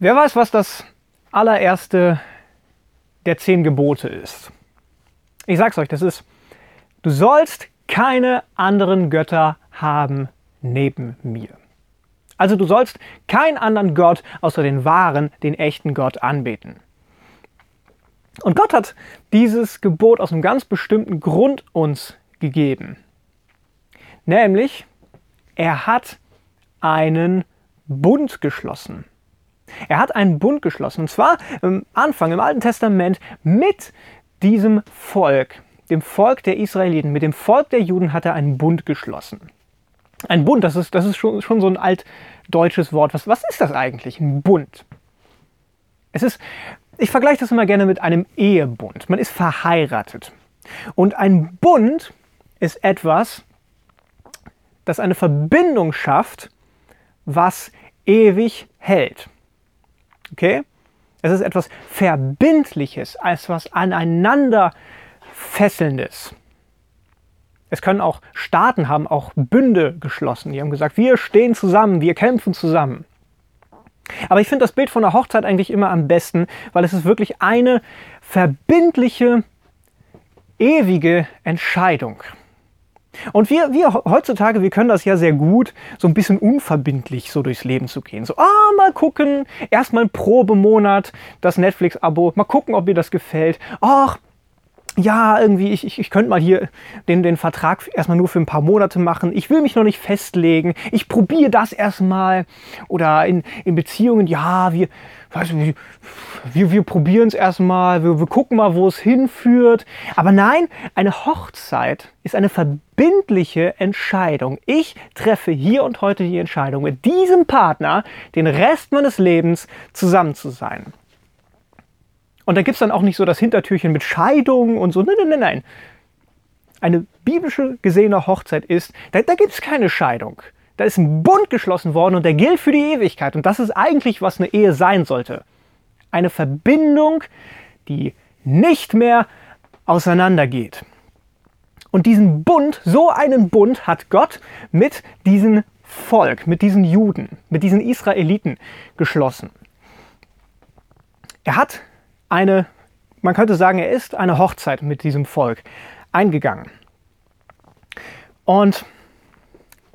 Wer weiß, was das allererste der zehn Gebote ist? Ich sag's euch, das ist, du sollst keine anderen Götter haben neben mir. Also du sollst keinen anderen Gott außer den wahren, den echten Gott anbeten. Und Gott hat dieses Gebot aus einem ganz bestimmten Grund uns gegeben. Nämlich, er hat einen Bund geschlossen. Er hat einen Bund geschlossen. Und zwar am Anfang im Alten Testament mit diesem Volk, dem Volk der Israeliten, mit dem Volk der Juden hat er einen Bund geschlossen. Ein Bund, das ist, das ist schon, schon so ein altdeutsches Wort. Was, was ist das eigentlich, ein Bund? Es ist, ich vergleiche das immer gerne mit einem Ehebund. Man ist verheiratet. Und ein Bund ist etwas, das eine Verbindung schafft, was ewig hält. Okay? Es ist etwas Verbindliches, etwas aneinander Fesselndes. Es können auch Staaten haben auch Bünde geschlossen. Die haben gesagt, wir stehen zusammen, wir kämpfen zusammen. Aber ich finde das Bild von der Hochzeit eigentlich immer am besten, weil es ist wirklich eine verbindliche, ewige Entscheidung. Und wir, wir heutzutage, wir können das ja sehr gut, so ein bisschen unverbindlich so durchs Leben zu gehen. So, ah, mal gucken, erstmal ein Probemonat, das Netflix-Abo, mal gucken, ob mir das gefällt. Ach, ja, irgendwie, ich, ich, ich könnte mal hier den, den Vertrag erstmal nur für ein paar Monate machen. Ich will mich noch nicht festlegen. Ich probiere das erstmal. Oder in, in Beziehungen, ja, wir, weiß nicht, wir, wir probieren es erstmal, wir, wir gucken mal, wo es hinführt. Aber nein, eine Hochzeit ist eine verbindliche Entscheidung. Ich treffe hier und heute die Entscheidung, mit diesem Partner den Rest meines Lebens zusammen zu sein. Und da gibt es dann auch nicht so das Hintertürchen mit Scheidung und so. Nein, nein, nein, nein. Eine biblische gesehene Hochzeit ist, da, da gibt es keine Scheidung. Da ist ein Bund geschlossen worden und der gilt für die Ewigkeit. Und das ist eigentlich, was eine Ehe sein sollte. Eine Verbindung, die nicht mehr auseinandergeht. Und diesen Bund, so einen Bund hat Gott mit diesem Volk, mit diesen Juden, mit diesen Israeliten geschlossen. Er hat eine, man könnte sagen, er ist eine Hochzeit mit diesem Volk eingegangen. Und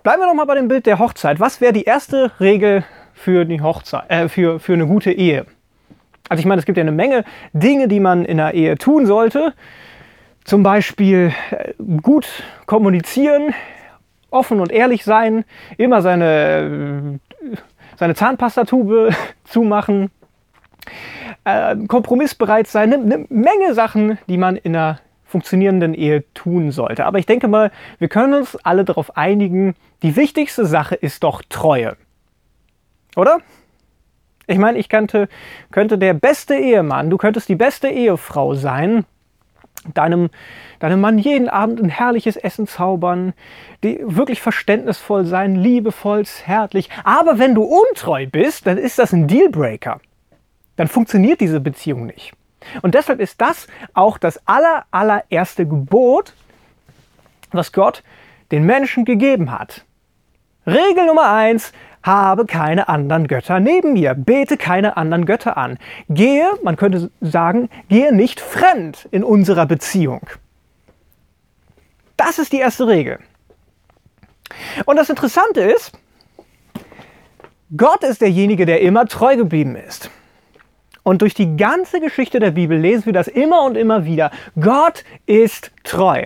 bleiben wir noch mal bei dem Bild der Hochzeit. Was wäre die erste Regel für die Hochzeit, äh, für, für eine gute Ehe? Also ich meine, es gibt ja eine Menge Dinge, die man in einer Ehe tun sollte. Zum Beispiel äh, gut kommunizieren, offen und ehrlich sein, immer seine, äh, seine Zahnpastatube zumachen, äh, kompromissbereit sein, eine, eine Menge Sachen, die man in einer funktionierenden Ehe tun sollte. Aber ich denke mal, wir können uns alle darauf einigen, die wichtigste Sache ist doch Treue. Oder? Ich meine, ich könnte, könnte der beste Ehemann, du könntest die beste Ehefrau sein, deinem, deinem Mann jeden Abend ein herrliches Essen zaubern, die wirklich verständnisvoll sein, liebevoll, zärtlich. Aber wenn du untreu bist, dann ist das ein Dealbreaker dann funktioniert diese Beziehung nicht. Und deshalb ist das auch das aller, allererste Gebot, was Gott den Menschen gegeben hat. Regel Nummer eins, habe keine anderen Götter neben mir, bete keine anderen Götter an. Gehe, man könnte sagen, gehe nicht fremd in unserer Beziehung. Das ist die erste Regel. Und das Interessante ist, Gott ist derjenige, der immer treu geblieben ist. Und durch die ganze Geschichte der Bibel lesen wir das immer und immer wieder. Gott ist treu.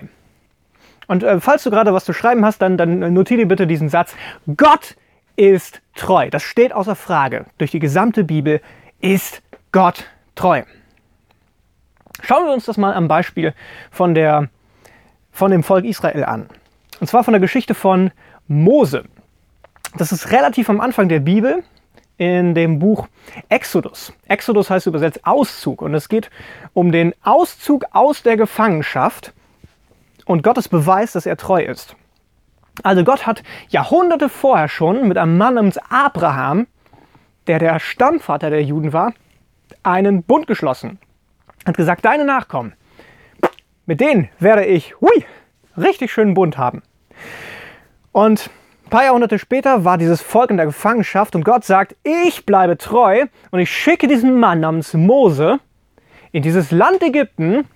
Und äh, falls du gerade was zu schreiben hast, dann, dann notiere bitte diesen Satz. Gott ist treu. Das steht außer Frage. Durch die gesamte Bibel ist Gott treu. Schauen wir uns das mal am Beispiel von, der, von dem Volk Israel an. Und zwar von der Geschichte von Mose. Das ist relativ am Anfang der Bibel in dem Buch Exodus. Exodus heißt übersetzt Auszug und es geht um den Auszug aus der Gefangenschaft und Gottes Beweis, dass er treu ist. Also Gott hat Jahrhunderte vorher schon mit einem Mann namens Abraham, der der Stammvater der Juden war, einen Bund geschlossen. Hat gesagt, deine Nachkommen, mit denen werde ich, hui, richtig schönen Bund haben. Und Ein paar Jahrhunderte später war dieses Volk in der Gefangenschaft und Gott sagt, ich bleibe treu und ich schicke diesen Mann namens Mose in dieses Land Ägypten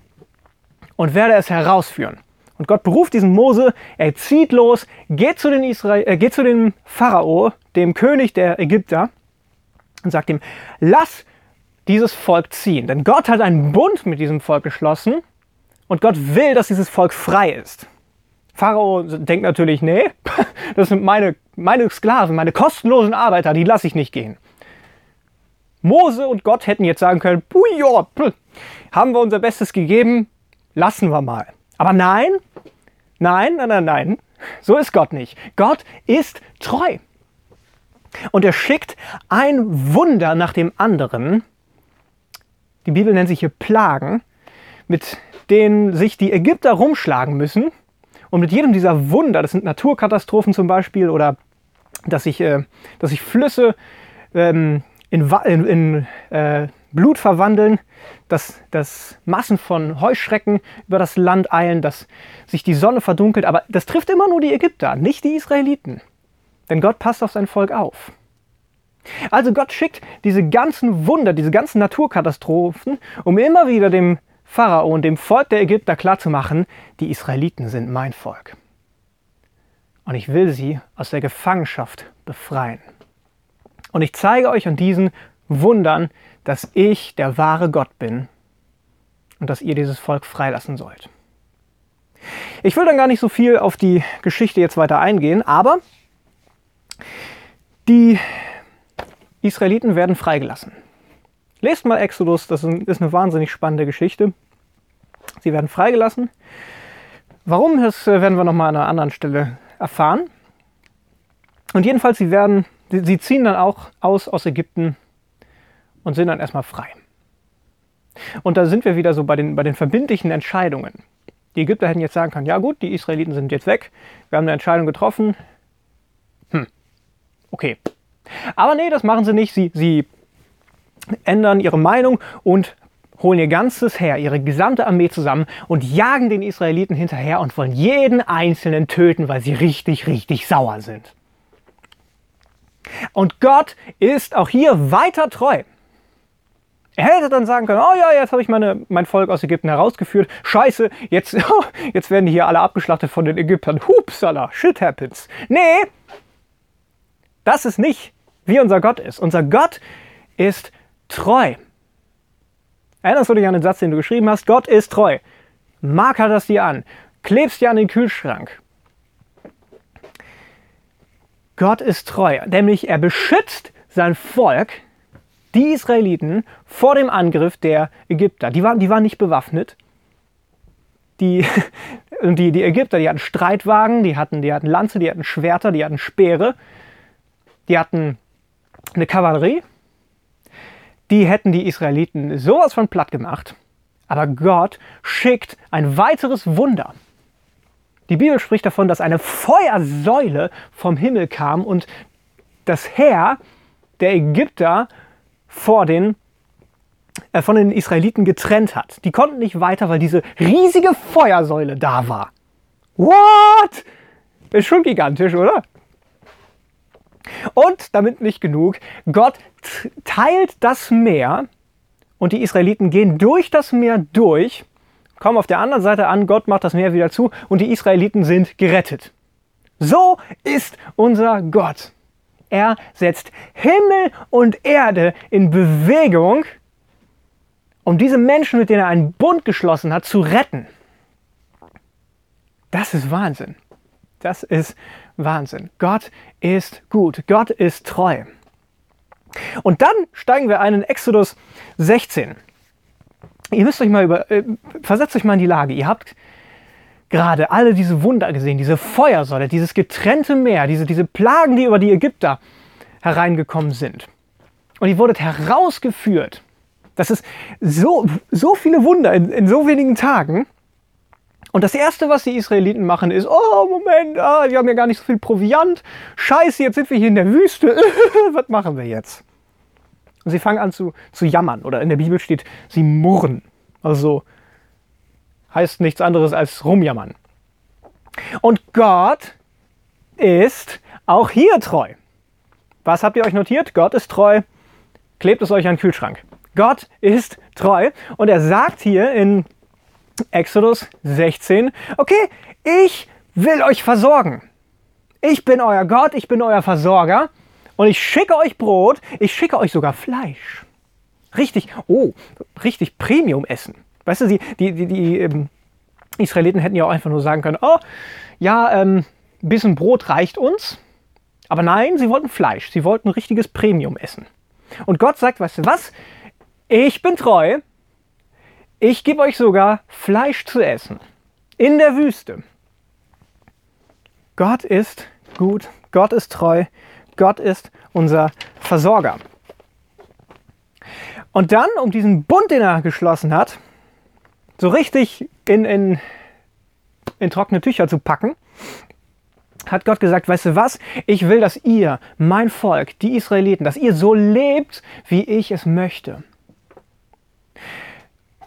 und werde es herausführen. Und Gott beruft diesen Mose, er zieht los, geht zu, den Israel, äh, geht zu dem Pharao, dem König der Ägypter, und sagt ihm, lass dieses Volk ziehen. Denn Gott hat einen Bund mit diesem Volk geschlossen und Gott will, dass dieses Volk frei ist. Pharao denkt natürlich, nee, das sind meine, meine Sklaven, meine kostenlosen Arbeiter, die lasse ich nicht gehen. Mose und Gott hätten jetzt sagen können, ja, haben wir unser Bestes gegeben, lassen wir mal. Aber nein, nein, nein, nein, nein, so ist Gott nicht. Gott ist treu. Und er schickt ein Wunder nach dem anderen. Die Bibel nennt sich hier Plagen, mit denen sich die Ägypter rumschlagen müssen. Und mit jedem dieser Wunder, das sind Naturkatastrophen zum Beispiel, oder dass sich, äh, dass sich Flüsse ähm, in, in, in äh, Blut verwandeln, dass, dass Massen von Heuschrecken über das Land eilen, dass sich die Sonne verdunkelt. Aber das trifft immer nur die Ägypter, nicht die Israeliten. Denn Gott passt auf sein Volk auf. Also Gott schickt diese ganzen Wunder, diese ganzen Naturkatastrophen, um immer wieder dem Pharao und dem Volk der Ägypter klarzumachen, die Israeliten sind mein Volk. Und ich will sie aus der Gefangenschaft befreien. Und ich zeige euch an diesen Wundern, dass ich der wahre Gott bin und dass ihr dieses Volk freilassen sollt. Ich will dann gar nicht so viel auf die Geschichte jetzt weiter eingehen, aber die Israeliten werden freigelassen. Lest mal Exodus, das ist eine wahnsinnig spannende Geschichte. Sie werden freigelassen. Warum, das äh, werden wir nochmal an einer anderen Stelle erfahren. Und jedenfalls, sie, werden, sie ziehen dann auch aus aus Ägypten und sind dann erstmal frei. Und da sind wir wieder so bei den, bei den verbindlichen Entscheidungen. Die Ägypter hätten jetzt sagen können, ja gut, die Israeliten sind jetzt weg, wir haben eine Entscheidung getroffen. Hm, okay. Aber nee, das machen sie nicht. Sie, sie ändern ihre Meinung und holen ihr ganzes Heer, ihre gesamte Armee zusammen und jagen den Israeliten hinterher und wollen jeden Einzelnen töten, weil sie richtig, richtig sauer sind. Und Gott ist auch hier weiter treu. Er hätte dann sagen können, oh ja, jetzt habe ich meine, mein Volk aus Ägypten herausgeführt. Scheiße, jetzt, jetzt werden die hier alle abgeschlachtet von den Ägyptern. Hupsala, shit happens. Nee, das ist nicht, wie unser Gott ist. Unser Gott ist treu. Erinnerst du dich an den Satz, den du geschrieben hast? Gott ist treu. Marker das dir an. Klebst dir an den Kühlschrank. Gott ist treu, nämlich er beschützt sein Volk, die Israeliten, vor dem Angriff der Ägypter. Die waren, die waren nicht bewaffnet. Die, die, die Ägypter, die hatten Streitwagen, die hatten, die hatten Lanze, die hatten Schwerter, die hatten Speere, die hatten eine Kavallerie die hätten die Israeliten sowas von platt gemacht. Aber Gott schickt ein weiteres Wunder. Die Bibel spricht davon, dass eine Feuersäule vom Himmel kam und das Heer der Ägypter vor den, äh, von den Israeliten getrennt hat. Die konnten nicht weiter, weil diese riesige Feuersäule da war. What? Ist schon gigantisch, oder? Und damit nicht genug, Gott teilt das Meer und die Israeliten gehen durch das Meer durch, kommen auf der anderen Seite an, Gott macht das Meer wieder zu und die Israeliten sind gerettet. So ist unser Gott. Er setzt Himmel und Erde in Bewegung, um diese Menschen, mit denen er einen Bund geschlossen hat, zu retten. Das ist Wahnsinn. Das ist Wahnsinn. Gott ist gut. Gott ist treu. Und dann steigen wir ein in Exodus 16. Ihr müsst euch mal über, äh, versetzt euch mal in die Lage. Ihr habt gerade alle diese Wunder gesehen, diese Feuersäule, dieses getrennte Meer, diese, diese Plagen, die über die Ägypter hereingekommen sind. Und ihr wurdet herausgeführt. Das ist so, so viele Wunder in, in so wenigen Tagen. Und das Erste, was die Israeliten machen, ist, oh Moment, ah, wir haben ja gar nicht so viel Proviant. Scheiße, jetzt sind wir hier in der Wüste. was machen wir jetzt? Und sie fangen an zu, zu jammern. Oder in der Bibel steht, sie murren. Also heißt nichts anderes als rumjammern. Und Gott ist auch hier treu. Was habt ihr euch notiert? Gott ist treu. Klebt es euch an den Kühlschrank. Gott ist treu. Und er sagt hier in Exodus 16, okay, ich will euch versorgen. Ich bin euer Gott, ich bin euer Versorger und ich schicke euch Brot, ich schicke euch sogar Fleisch. Richtig, oh, richtig Premium-Essen. Weißt du, die, die, die, die ähm, Israeliten hätten ja auch einfach nur sagen können, oh, ja, ähm, ein bisschen Brot reicht uns. Aber nein, sie wollten Fleisch, sie wollten richtiges Premium-Essen. Und Gott sagt, weißt du was? Ich bin treu, ich gebe euch sogar Fleisch zu essen. In der Wüste. Gott ist gut, Gott ist treu, Gott ist unser Versorger. Und dann, um diesen Bund, den er geschlossen hat, so richtig in, in, in trockene Tücher zu packen, hat Gott gesagt, weißt du was, ich will, dass ihr, mein Volk, die Israeliten, dass ihr so lebt, wie ich es möchte.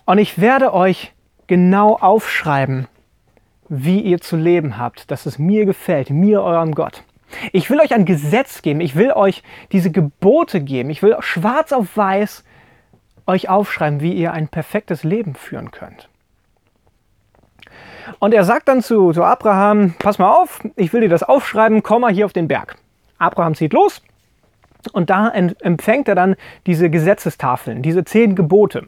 Und ich werde euch genau aufschreiben, wie ihr zu leben habt, dass es mir gefällt, mir, eurem Gott. Ich will euch ein Gesetz geben, ich will euch diese Gebote geben, ich will schwarz auf weiß euch aufschreiben, wie ihr ein perfektes Leben führen könnt. Und er sagt dann zu, zu Abraham, pass mal auf, ich will dir das aufschreiben, komm mal hier auf den Berg. Abraham zieht los und da empfängt er dann diese Gesetzestafeln, diese zehn Gebote.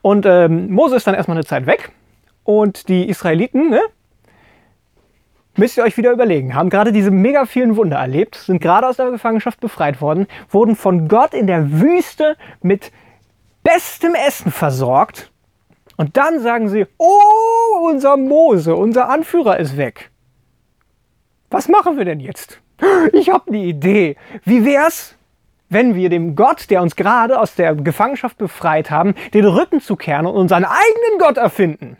Und ähm, Mose ist dann erstmal eine Zeit weg und die Israeliten, ne, müsst ihr euch wieder überlegen, haben gerade diese mega vielen Wunder erlebt, sind gerade aus der Gefangenschaft befreit worden, wurden von Gott in der Wüste mit bestem Essen versorgt. Und dann sagen sie, oh, unser Mose, unser Anführer ist weg. Was machen wir denn jetzt? Ich habe eine Idee. Wie wär's, wenn wir dem Gott, der uns gerade aus der Gefangenschaft befreit haben, den Rücken zu kehren und unseren eigenen Gott erfinden?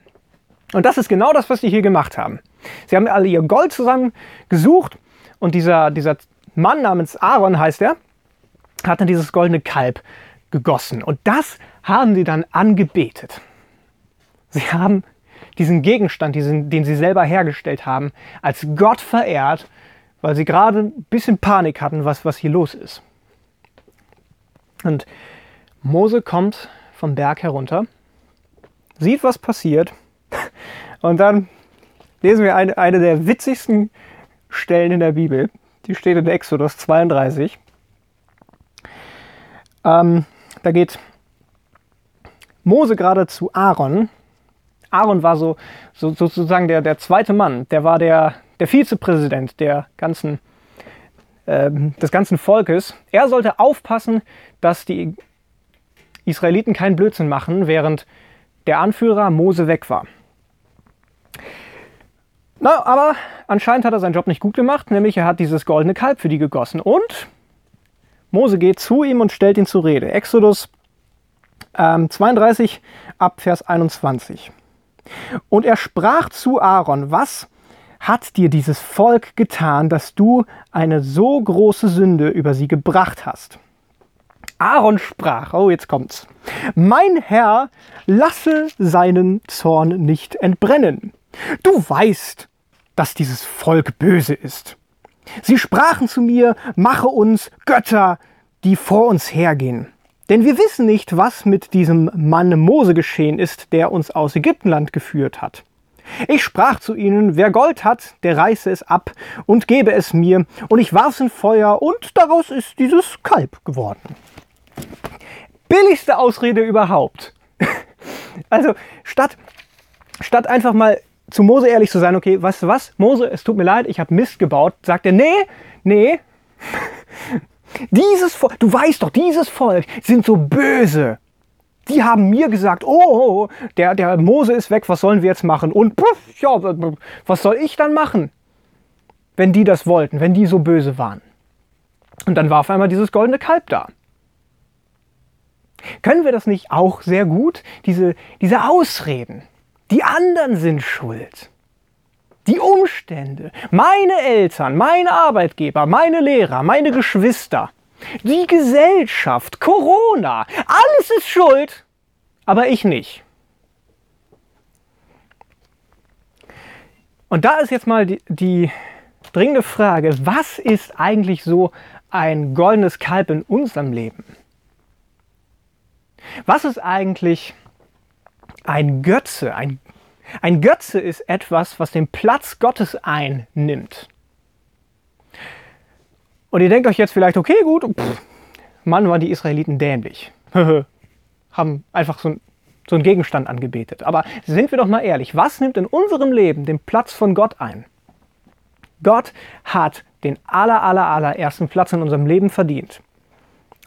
Und das ist genau das, was die hier gemacht haben. Sie haben alle ihr Gold zusammen gesucht und dieser, dieser Mann namens Aaron heißt er, hat dann dieses goldene Kalb gegossen. Und das haben sie dann angebetet. Sie haben diesen Gegenstand, diesen, den sie selber hergestellt haben, als Gott verehrt, weil sie gerade ein bisschen Panik hatten, was, was hier los ist. Und Mose kommt vom Berg herunter, sieht, was passiert, und dann lesen wir eine, eine der witzigsten Stellen in der Bibel. Die steht in Exodus 32. Ähm, da geht Mose gerade zu Aaron. Aaron war so, so sozusagen der, der zweite Mann. Der war der, der Vizepräsident der ganzen, des ganzen Volkes. Er sollte aufpassen, dass die Israeliten keinen Blödsinn machen, während der Anführer Mose weg war. Na, aber anscheinend hat er seinen Job nicht gut gemacht, nämlich er hat dieses goldene Kalb für die gegossen. Und Mose geht zu ihm und stellt ihn zur Rede. Exodus ähm, 32 ab Vers 21. Und er sprach zu Aaron, was hat dir dieses Volk getan, dass du eine so große Sünde über sie gebracht hast? Aaron sprach, oh jetzt kommt's, mein Herr lasse seinen Zorn nicht entbrennen. Du weißt, dass dieses Volk böse ist. Sie sprachen zu mir, mache uns Götter, die vor uns hergehen. Denn wir wissen nicht, was mit diesem Mann Mose geschehen ist, der uns aus Ägyptenland geführt hat. Ich sprach zu ihnen, wer Gold hat, der reiße es ab und gebe es mir, und ich warf es in Feuer, und daraus ist dieses Kalb geworden. Billigste Ausrede überhaupt. Also statt, statt einfach mal zu Mose ehrlich zu sein, okay, weißt du was, Mose, es tut mir leid, ich habe Mist gebaut, sagt er, nee, nee, dieses Volk, du weißt doch, dieses Volk sind so böse. Die haben mir gesagt, oh, oh, oh, der, der Mose ist weg, was sollen wir jetzt machen? Und puff, ja, was soll ich dann machen, wenn die das wollten, wenn die so böse waren? Und dann war auf einmal dieses goldene Kalb da. Können wir das nicht auch sehr gut? Diese, diese Ausreden. Die anderen sind schuld. Die Umstände, meine Eltern, meine Arbeitgeber, meine Lehrer, meine Geschwister, die Gesellschaft, Corona, alles ist schuld, aber ich nicht. Und da ist jetzt mal die, die dringende Frage, was ist eigentlich so ein goldenes Kalb in unserem Leben? Was ist eigentlich ein Götze? Ein, ein Götze ist etwas, was den Platz Gottes einnimmt. Und ihr denkt euch jetzt vielleicht, okay, gut, pff, Mann, waren die Israeliten dämlich. Haben einfach so, so einen Gegenstand angebetet. Aber sind wir doch mal ehrlich, was nimmt in unserem Leben den Platz von Gott ein? Gott hat den aller, aller, allerersten Platz in unserem Leben verdient.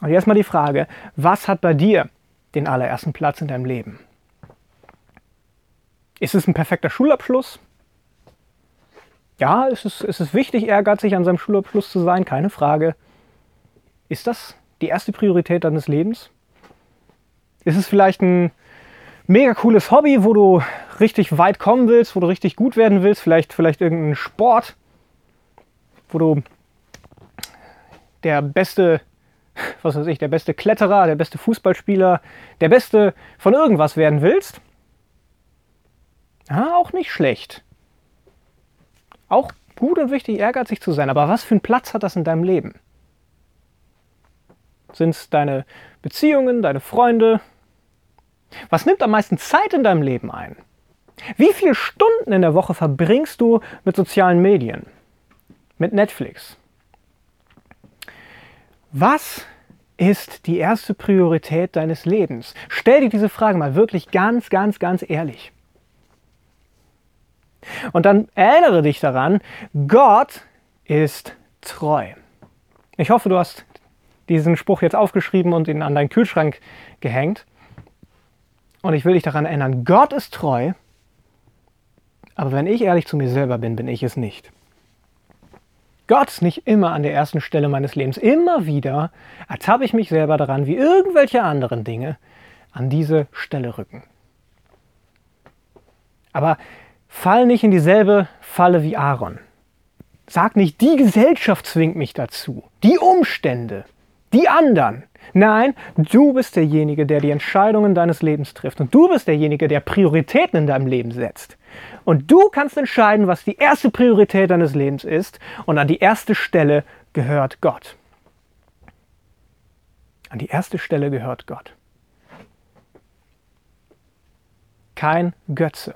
Und jetzt mal die Frage, was hat bei dir den allerersten Platz in deinem Leben? Ist es ein perfekter Schulabschluss? Ja, es ist, es ist wichtig, ehrgeizig an seinem Schulabschluss zu sein, keine Frage. Ist das die erste Priorität deines Lebens? Ist es vielleicht ein mega cooles Hobby, wo du richtig weit kommen willst, wo du richtig gut werden willst? Vielleicht, vielleicht irgendein Sport, wo du der beste, was weiß ich, der beste Kletterer, der beste Fußballspieler, der beste von irgendwas werden willst? Ja, auch nicht schlecht. Auch gut und wichtig, ehrgeizig zu sein. Aber was für einen Platz hat das in deinem Leben? Sind es deine Beziehungen, deine Freunde? Was nimmt am meisten Zeit in deinem Leben ein? Wie viele Stunden in der Woche verbringst du mit sozialen Medien? Mit Netflix? Was ist die erste Priorität deines Lebens? Stell dir diese Frage mal wirklich ganz, ganz, ganz ehrlich. Und dann erinnere dich daran, Gott ist treu. Ich hoffe, du hast diesen Spruch jetzt aufgeschrieben und ihn an deinen Kühlschrank gehängt. Und ich will dich daran erinnern, Gott ist treu, aber wenn ich ehrlich zu mir selber bin, bin ich es nicht. Gott ist nicht immer an der ersten Stelle meines Lebens. Immer wieder ertappe ich mich selber daran, wie irgendwelche anderen Dinge an diese Stelle rücken. Aber Fall nicht in dieselbe Falle wie Aaron. Sag nicht, die Gesellschaft zwingt mich dazu, die Umstände, die anderen. Nein, du bist derjenige, der die Entscheidungen deines Lebens trifft. Und du bist derjenige, der Prioritäten in deinem Leben setzt. Und du kannst entscheiden, was die erste Priorität deines Lebens ist. Und an die erste Stelle gehört Gott. An die erste Stelle gehört Gott. Kein Götze.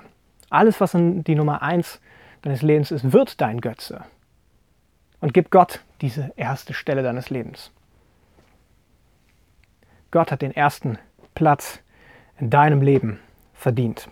Alles, was die Nummer eins deines Lebens ist, wird dein Götze. Und gib Gott diese erste Stelle deines Lebens. Gott hat den ersten Platz in deinem Leben verdient.